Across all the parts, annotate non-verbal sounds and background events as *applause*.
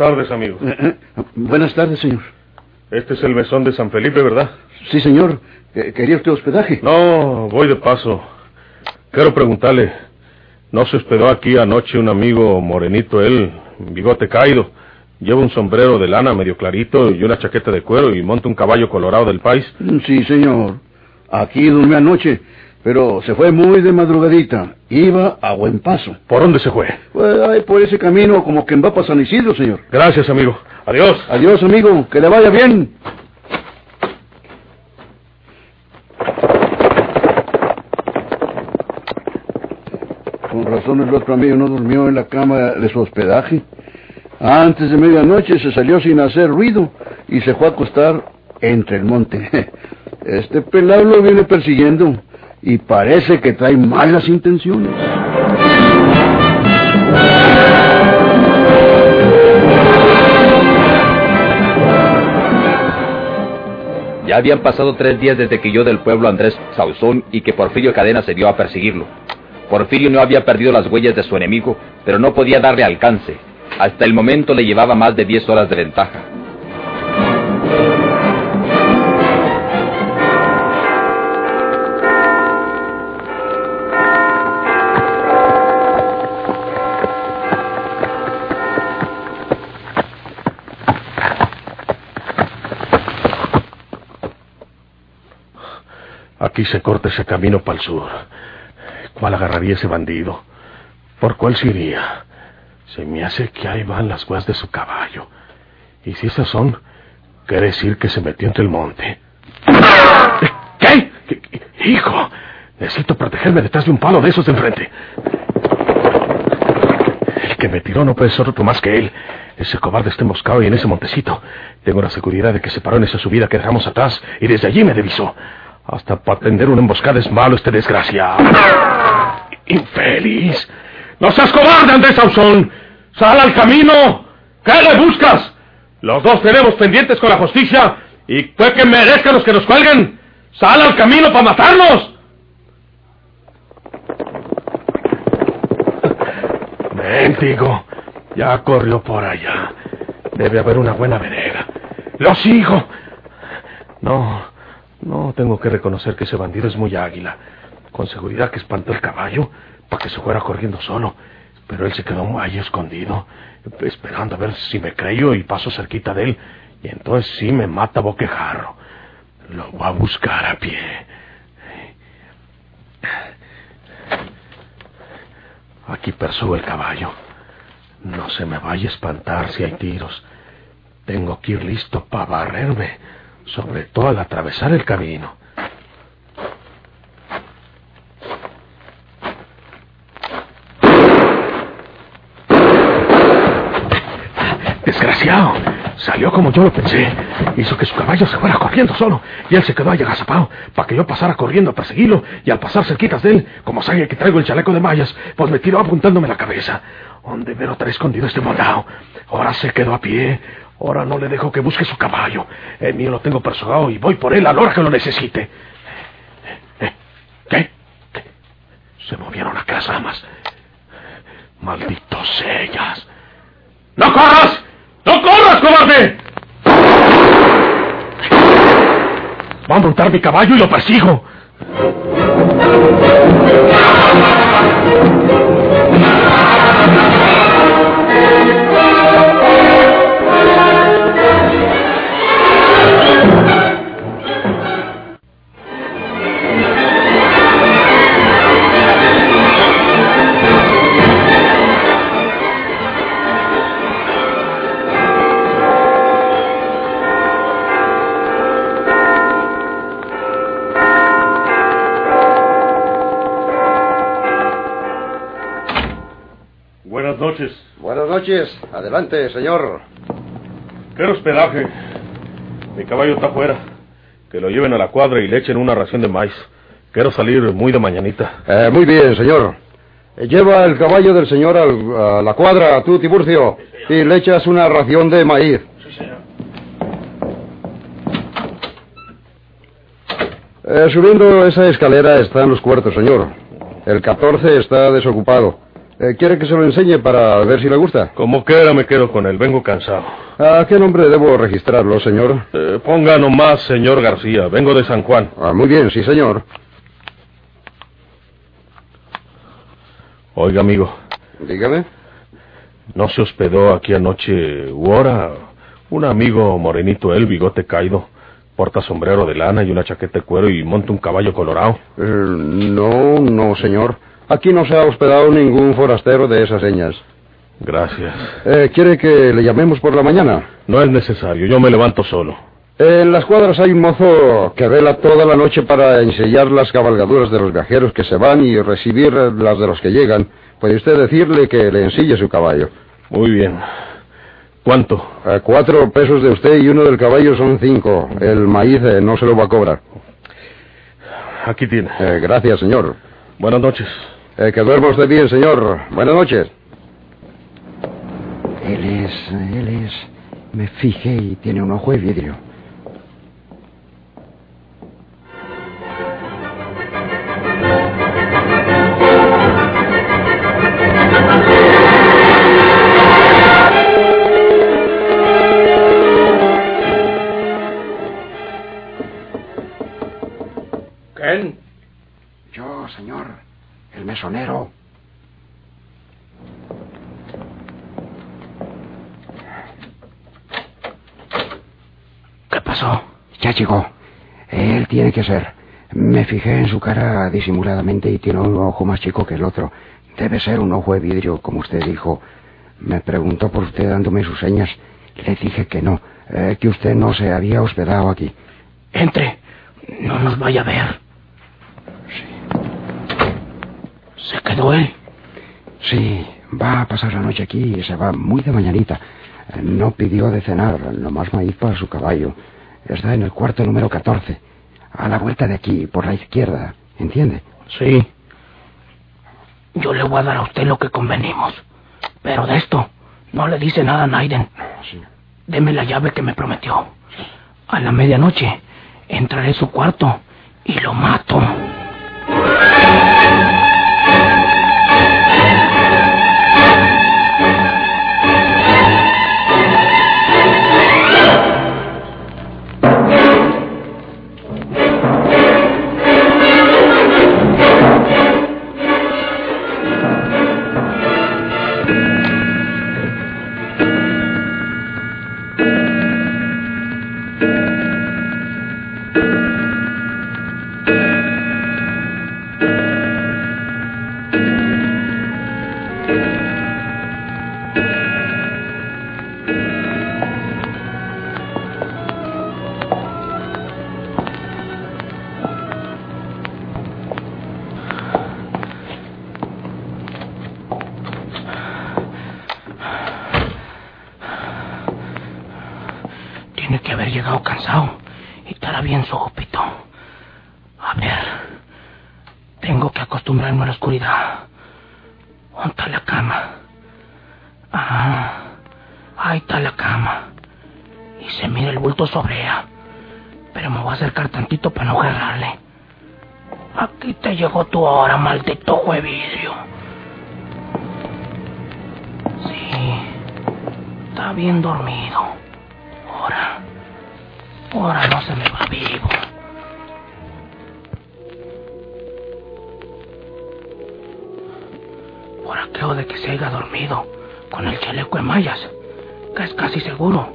Tardes, amigo. Eh, eh, buenas tardes, señor. Este es el mesón de San Felipe, ¿verdad? Sí, señor. Eh, ¿Quería usted hospedaje? No, voy de paso. Quiero preguntarle, ¿no se hospedó aquí anoche un amigo morenito, él, bigote caído? Lleva un sombrero de lana medio clarito y una chaqueta de cuero y monta un caballo colorado del país. Sí, señor. Aquí durmió anoche, pero se fue muy de madrugadita. Iba a buen paso. ¿Por dónde se fue? Pues ahí por ese camino como que va para San Isidro, señor. Gracias, amigo. Adiós. Adiós, amigo. Que le vaya bien. Con razón el otro amigo no durmió en la cama de su hospedaje. Antes de medianoche se salió sin hacer ruido y se fue a acostar entre el monte. *laughs* Este pelado lo viene persiguiendo y parece que trae malas intenciones. Ya habían pasado tres días desde que yo del pueblo Andrés Sauzón y que Porfirio Cadena se dio a perseguirlo. Porfirio no había perdido las huellas de su enemigo, pero no podía darle alcance. Hasta el momento le llevaba más de 10 horas de ventaja. Aquí se corta ese camino para el sur. ¿Cuál agarraría ese bandido? ¿Por cuál se iría? Se me hace que ahí van las huellas de su caballo. Y si esas son, quiere decir que se metió entre el monte. ¿Qué? ¡Hijo! Necesito protegerme detrás de un palo de esos de enfrente. El que me tiró no puede ser otro más que él. Ese cobarde está emboscado y en ese montecito. Tengo la seguridad de que se paró en esa subida que dejamos atrás y desde allí me divisó. Hasta para tender una emboscada es malo este desgraciado. Infeliz. ¡No seas cobarde, Andrés Sauzón! ¡Sal al camino! ¿Qué le buscas? Los dos tenemos pendientes con la justicia y puede que merezcan los que nos cuelguen. ¡Sal al camino para matarnos! Mendigo, ya corrió por allá. Debe haber una buena vereda. ¡Lo sigo! No, no, tengo que reconocer que ese bandido es muy águila. Con seguridad que espantó el caballo para que se fuera corriendo solo. Pero él se quedó ahí escondido, esperando a ver si me creyó y paso cerquita de él. Y entonces sí me mata boquejarro. Lo voy a buscar a pie. Aquí persugo el caballo. No se me vaya a espantar si hay tiros. Tengo que ir listo para barrerme, sobre todo al atravesar el camino. Desgraciado. Salió como yo lo pensé. Hizo que su caballo se fuera corriendo solo. Y él se quedó ahí agazapado para que yo pasara corriendo a perseguirlo. Y al pasar cerquitas de él, como sabe que traigo el chaleco de mallas, pues me tiró apuntándome la cabeza. ¿Dónde lo trae escondido este moldao? Ahora se quedó a pie. Ahora no le dejo que busque su caballo. El mío lo tengo persogado y voy por él a la hora que lo necesite. Eh, ¿Qué? ¿Qué? Se movieron acá las ramas. Malditos ellas. ¡No corras! ¡No corras, cobarde! Va a montar mi caballo y lo persigo. Noches. Adelante, señor. Quiero hospedaje. Mi caballo está afuera. Que lo lleven a la cuadra y le echen una ración de maíz. Quiero salir muy de mañanita. Eh, muy bien, señor. Eh, Lleva el caballo del señor al- a la cuadra, tú, Tiburcio, y le echas una ración de maíz. Eh, subiendo esa escalera están los cuartos, señor. El 14 está desocupado. Eh, ¿Quiere que se lo enseñe para ver si le gusta? Como quiera me quedo con él. Vengo cansado. ¿A qué nombre debo registrarlo, señor? Eh, ponga nomás, señor García. Vengo de San Juan. Ah, muy bien, sí, señor. Oiga, amigo. Dígame. ¿No se hospedó aquí anoche Wora? Un amigo morenito, él, bigote caído. Porta sombrero de lana y una chaqueta de cuero y monta un caballo colorado. Eh, no, no, señor. Aquí no se ha hospedado ningún forastero de esas señas. Gracias. Eh, ¿Quiere que le llamemos por la mañana? No es necesario. Yo me levanto solo. En las cuadras hay un mozo que vela toda la noche para ensellar las cabalgaduras de los viajeros que se van y recibir las de los que llegan. Puede usted decirle que le ensille su caballo. Muy bien. ¿Cuánto? Eh, cuatro pesos de usted y uno del caballo son cinco. El maíz eh, no se lo va a cobrar. Aquí tiene. Eh, gracias, señor. Buenas noches. Eh, que duerma usted bien, señor. Buenas noches. Él es, él es. Me fijé y tiene un ojo de vidrio. Pasó? Ya llegó. Él tiene que ser. Me fijé en su cara disimuladamente y tiene un ojo más chico que el otro. Debe ser un ojo de vidrio, como usted dijo. Me preguntó por usted dándome sus señas. Le dije que no, eh, que usted no se había hospedado aquí. Entre. No nos vaya a ver. ¿Se quedó él? Sí, va a pasar la noche aquí y se va muy de mañanita. No pidió de cenar, nomás maíz para su caballo. Está en el cuarto número 14. A la vuelta de aquí, por la izquierda. ¿Entiende? Sí. Yo le voy a dar a usted lo que convenimos. Pero de esto, no le dice nada a Naiden. Deme la llave que me prometió. A la medianoche, entraré a su cuarto y lo mato. Acostumbrarme a la oscuridad. ¿Dónde está la cama? Ah, ahí está la cama. Y se mira el bulto sobre ella. Pero me voy a acercar tantito para no agarrarle. Aquí te llegó tu hora, maldito ojo de vidrio. Sí, está bien dormido. Ahora, ahora no se me va vivo. De que se haya dormido con el chaleco de mallas, que es casi seguro,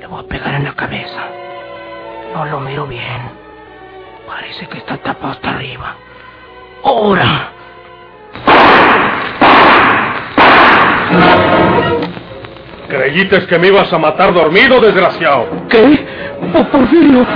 le voy a pegar en la cabeza. No lo miro bien. Parece que está tapado hasta arriba. ¡Ahora! Creíste que me ibas a matar dormido, desgraciado. ¿Qué? ¿Por Porfirio?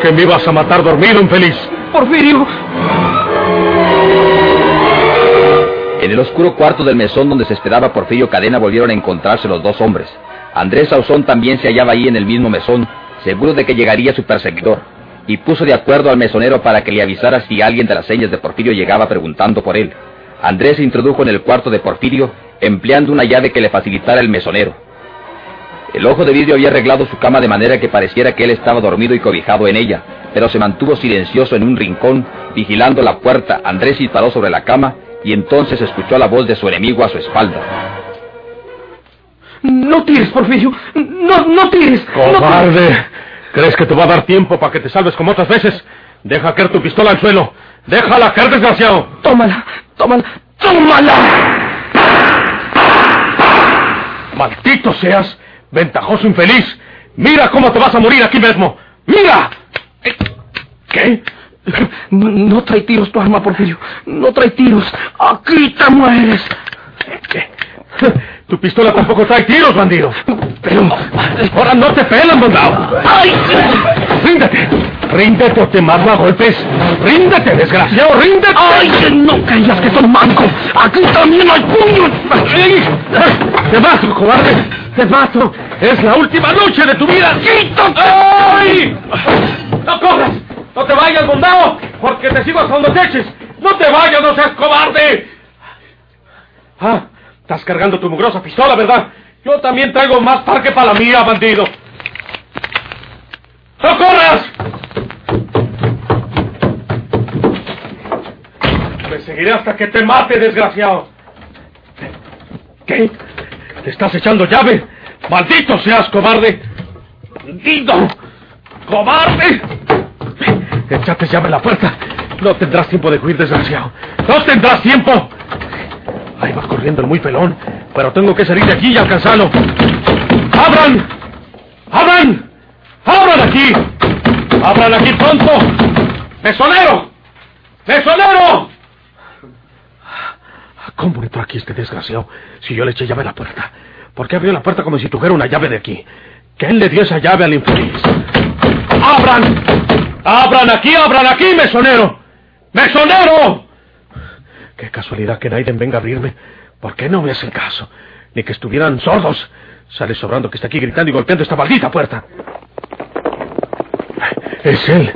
Que me ibas a matar dormido, infeliz? Porfirio. En el oscuro cuarto del mesón donde se esperaba Porfirio Cadena volvieron a encontrarse los dos hombres. Andrés Sauzón también se hallaba ahí en el mismo mesón, seguro de que llegaría su perseguidor, y puso de acuerdo al mesonero para que le avisara si alguien de las señas de Porfirio llegaba preguntando por él. Andrés se introdujo en el cuarto de Porfirio, empleando una llave que le facilitara el mesonero. El ojo de vidrio había arreglado su cama de manera que pareciera que él estaba dormido y cobijado en ella, pero se mantuvo silencioso en un rincón, vigilando la puerta. Andrés disparó sobre la cama y entonces escuchó la voz de su enemigo a su espalda. No tires, Porfirio. No, no tires. ¡Cobarde! ¿Crees que te va a dar tiempo para que te salves como otras veces? Deja caer tu pistola al suelo. Déjala caer, desgraciado. Tómala, tómala, tómala. Maldito seas, ventajoso infeliz. Mira cómo te vas a morir aquí mismo. ¡Mira! ¿Qué? No, no trae tiros tu arma, Porfirio. No trae tiros. Aquí te mueres. ¿Qué? Tu pistola tampoco trae tiros, bandido. Pero... Ahora no te pelan, mandado. ¡Ay! ¡Ríndete! ¡Ríndete o te mato a golpes! ¡Ríndete, desgraciado! ríndete! ¡Ay, que no callas que son manco! ¡Aquí también hay puños! ¡Te mato, cobarde! ¡Te mato! ¡Es la última noche de tu vida! ¡Quítate! ¡Ay! ¡No corras! ¡No te vayas, bondado! Porque te sigo hasta donde te eches. ¡No te vayas, no seas cobarde! Ah, estás cargando tu mugrosa pistola, ¿verdad? Yo también traigo más parque para la mía, bandido. ¡No corras! Me seguiré hasta que te mate, desgraciado. ¿Qué? ¿Te estás echando llave? ¡Maldito seas, cobarde! ¡Maldito! ¡Cobarde! Échate llave a la puerta. No tendrás tiempo de huir, desgraciado. ¡No tendrás tiempo! Ahí va corriendo el muy pelón. Pero tengo que salir de aquí y alcanzarlo. ¡Abran! ¡Abran! ¡Abran aquí! ¡Abran aquí pronto! ¡Mesonero! ¡Mesonero! ¿Cómo entró aquí este desgraciado si yo le eché llave a la puerta? ¿Por qué abrió la puerta como si tuviera una llave de aquí? ¿Quién le dio esa llave al infeliz? ¡Abran! ¡Abran aquí, abran aquí, mesonero! ¡Mesonero! Qué casualidad que Naiden venga a abrirme. ¿Por qué no me hacen caso? Ni que estuvieran sordos. Sale sobrando que está aquí gritando y golpeando esta maldita puerta. Es él.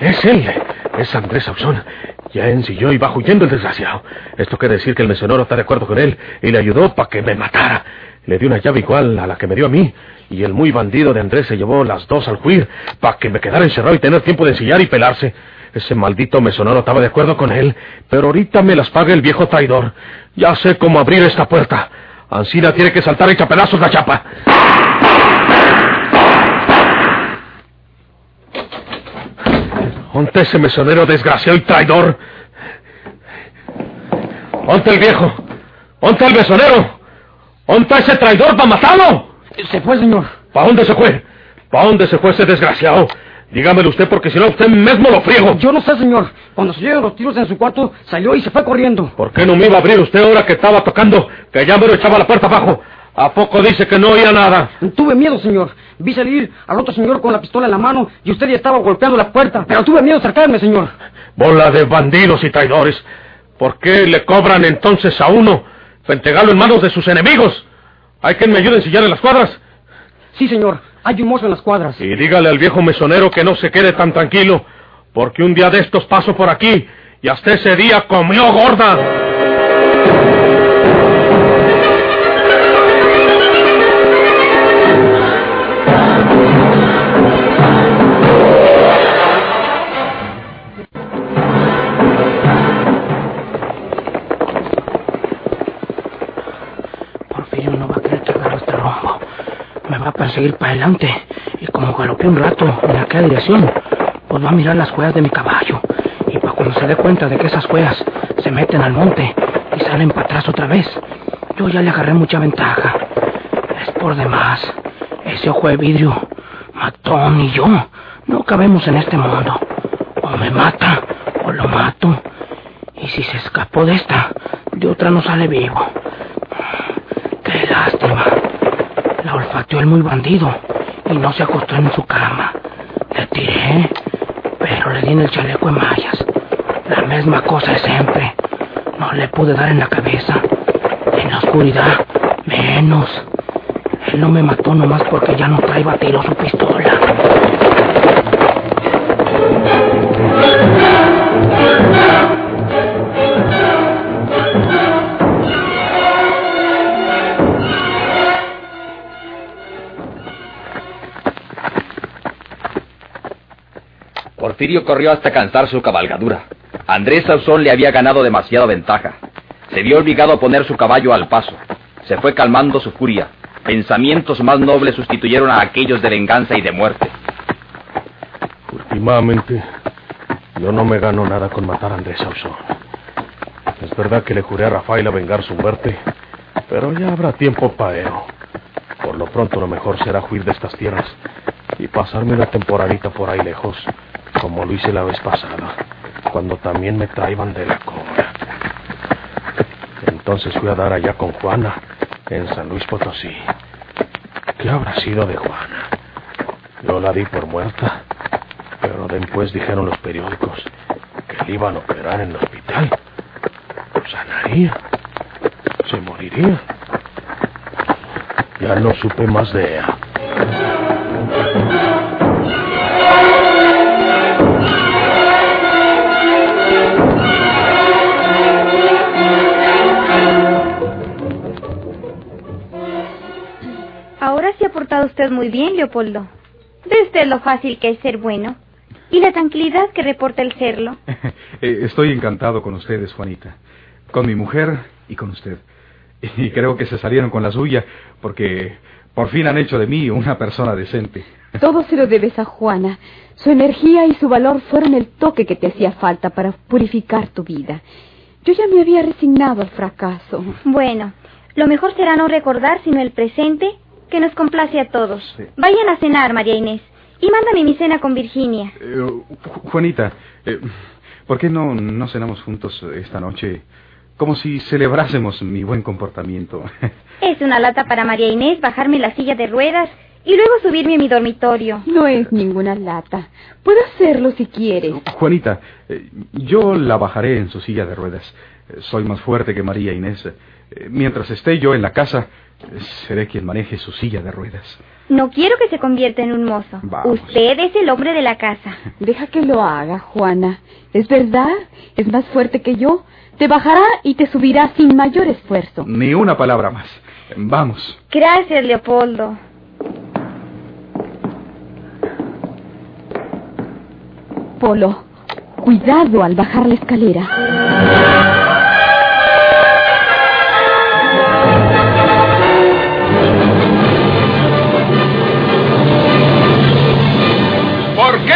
Es él. Es Andrés Sauzón. Ya ensilló y va huyendo el desgraciado. Esto quiere decir que el mesonero está de acuerdo con él y le ayudó para que me matara. Le dio una llave igual a la que me dio a mí. Y el muy bandido de Andrés se llevó las dos al huir para que me quedara encerrado y tener tiempo de ensillar y pelarse. Ese maldito mesonero estaba de acuerdo con él, pero ahorita me las paga el viejo traidor. Ya sé cómo abrir esta puerta. Ancina tiene que saltar hecha pedazos la chapa. ¿Onte ese mesonero desgraciado y traidor? ¿Onte el viejo? ¿Onte el mesonero? ¿Onte ese traidor para matarlo? Se fue, señor. ¿Para dónde se fue? ¿Para dónde se fue ese desgraciado? Dígamelo usted porque si no usted mismo lo friego. Yo no sé, señor. Cuando se oyeron los tiros en su cuarto, salió y se fue corriendo. ¿Por qué no me iba a abrir usted ahora que estaba tocando? Que ya me lo echaba la puerta abajo. ¿A poco dice que no oía nada? Tuve miedo, señor. Vi salir al otro señor con la pistola en la mano y usted ya estaba golpeando la puerta. Pero tuve miedo de acercarme, señor. Bola de bandidos y traidores. ¿Por qué le cobran entonces a uno para entregarlo en manos de sus enemigos? ¿Hay quien me ayude a ensillar en las cuadras? Sí, señor. Hay un mozo en las cuadras. Y dígale al viejo mesonero que no se quede tan tranquilo, porque un día de estos paso por aquí y hasta ese día comió gorda. Perseguir para adelante. Y como galopé un rato en aquella dirección, pues va a mirar las huellas de mi caballo. Y para cuando se dé cuenta de que esas huellas se meten al monte y salen para atrás otra vez, yo ya le agarré mucha ventaja. Es por demás. Ese ojo de vidrio, matón y yo, no cabemos en este mundo. O me mata o lo mato. Y si se escapó de esta, de otra no sale vivo. Qué lástima. Olfateó el muy bandido y no se acostó en su cama. Le tiré, pero le di en el chaleco en mallas. La misma cosa de siempre. No le pude dar en la cabeza. En la oscuridad, menos. Él no me mató nomás porque ya no traía tiro su pistola. Porfirio corrió hasta cansar su cabalgadura. Andrés Sauzón le había ganado demasiada ventaja. Se vio obligado a poner su caballo al paso. Se fue calmando su furia. Pensamientos más nobles sustituyeron a aquellos de venganza y de muerte. Últimamente, yo no me gano nada con matar a Andrés Sauzón. Es verdad que le juré a Rafael a vengar su muerte, pero ya habrá tiempo para ello. Por lo pronto lo mejor será huir de estas tierras y pasarme una temporadita por ahí lejos, como lo hice la vez pasada, cuando también me traían de la cobra. Entonces fui a dar allá con Juana, en San Luis Potosí. ¿Qué habrá sido de Juana? Yo la di por muerta, pero después dijeron los periódicos que le iban a operar en el hospital. Sanaría. Se moriría. Ya no supe más de ella. Portado usted muy bien, Leopoldo. Ve usted lo fácil que es ser bueno. Y la tranquilidad que reporta el serlo. *laughs* Eh, Estoy encantado con ustedes, Juanita. Con mi mujer y con usted. Y creo que se salieron con la suya porque por fin han hecho de mí una persona decente. Todo se lo debes a Juana. Su energía y su valor fueron el toque que te hacía falta para purificar tu vida. Yo ya me había resignado al fracaso. Bueno, lo mejor será no recordar sino el presente que nos complace a todos. Vayan a cenar, María Inés. Y mándame mi cena con Virginia. Eh, Ju- Juanita, eh, ¿por qué no, no cenamos juntos esta noche? Como si celebrásemos mi buen comportamiento. *laughs* Es una lata para María Inés bajarme la silla de ruedas y luego subirme a mi dormitorio. No es ninguna lata. Puedo hacerlo si quieres. Juanita, eh, yo la bajaré en su silla de ruedas. Soy más fuerte que María Inés. Mientras esté yo en la casa, seré quien maneje su silla de ruedas. No quiero que se convierta en un mozo. Vamos. Usted es el hombre de la casa. *laughs* Deja que lo haga, Juana. Es verdad, es más fuerte que yo. Te bajará y te subirá sin mayor esfuerzo. Ni una palabra más. Vamos. Gracias, Leopoldo. Polo, cuidado al bajar la escalera.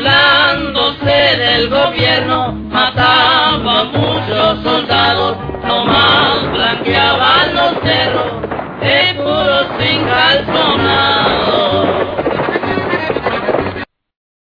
burlándose del gobierno, mataba a muchos soldados, nomás blanqueaban los cerros, de puros sin calzonados.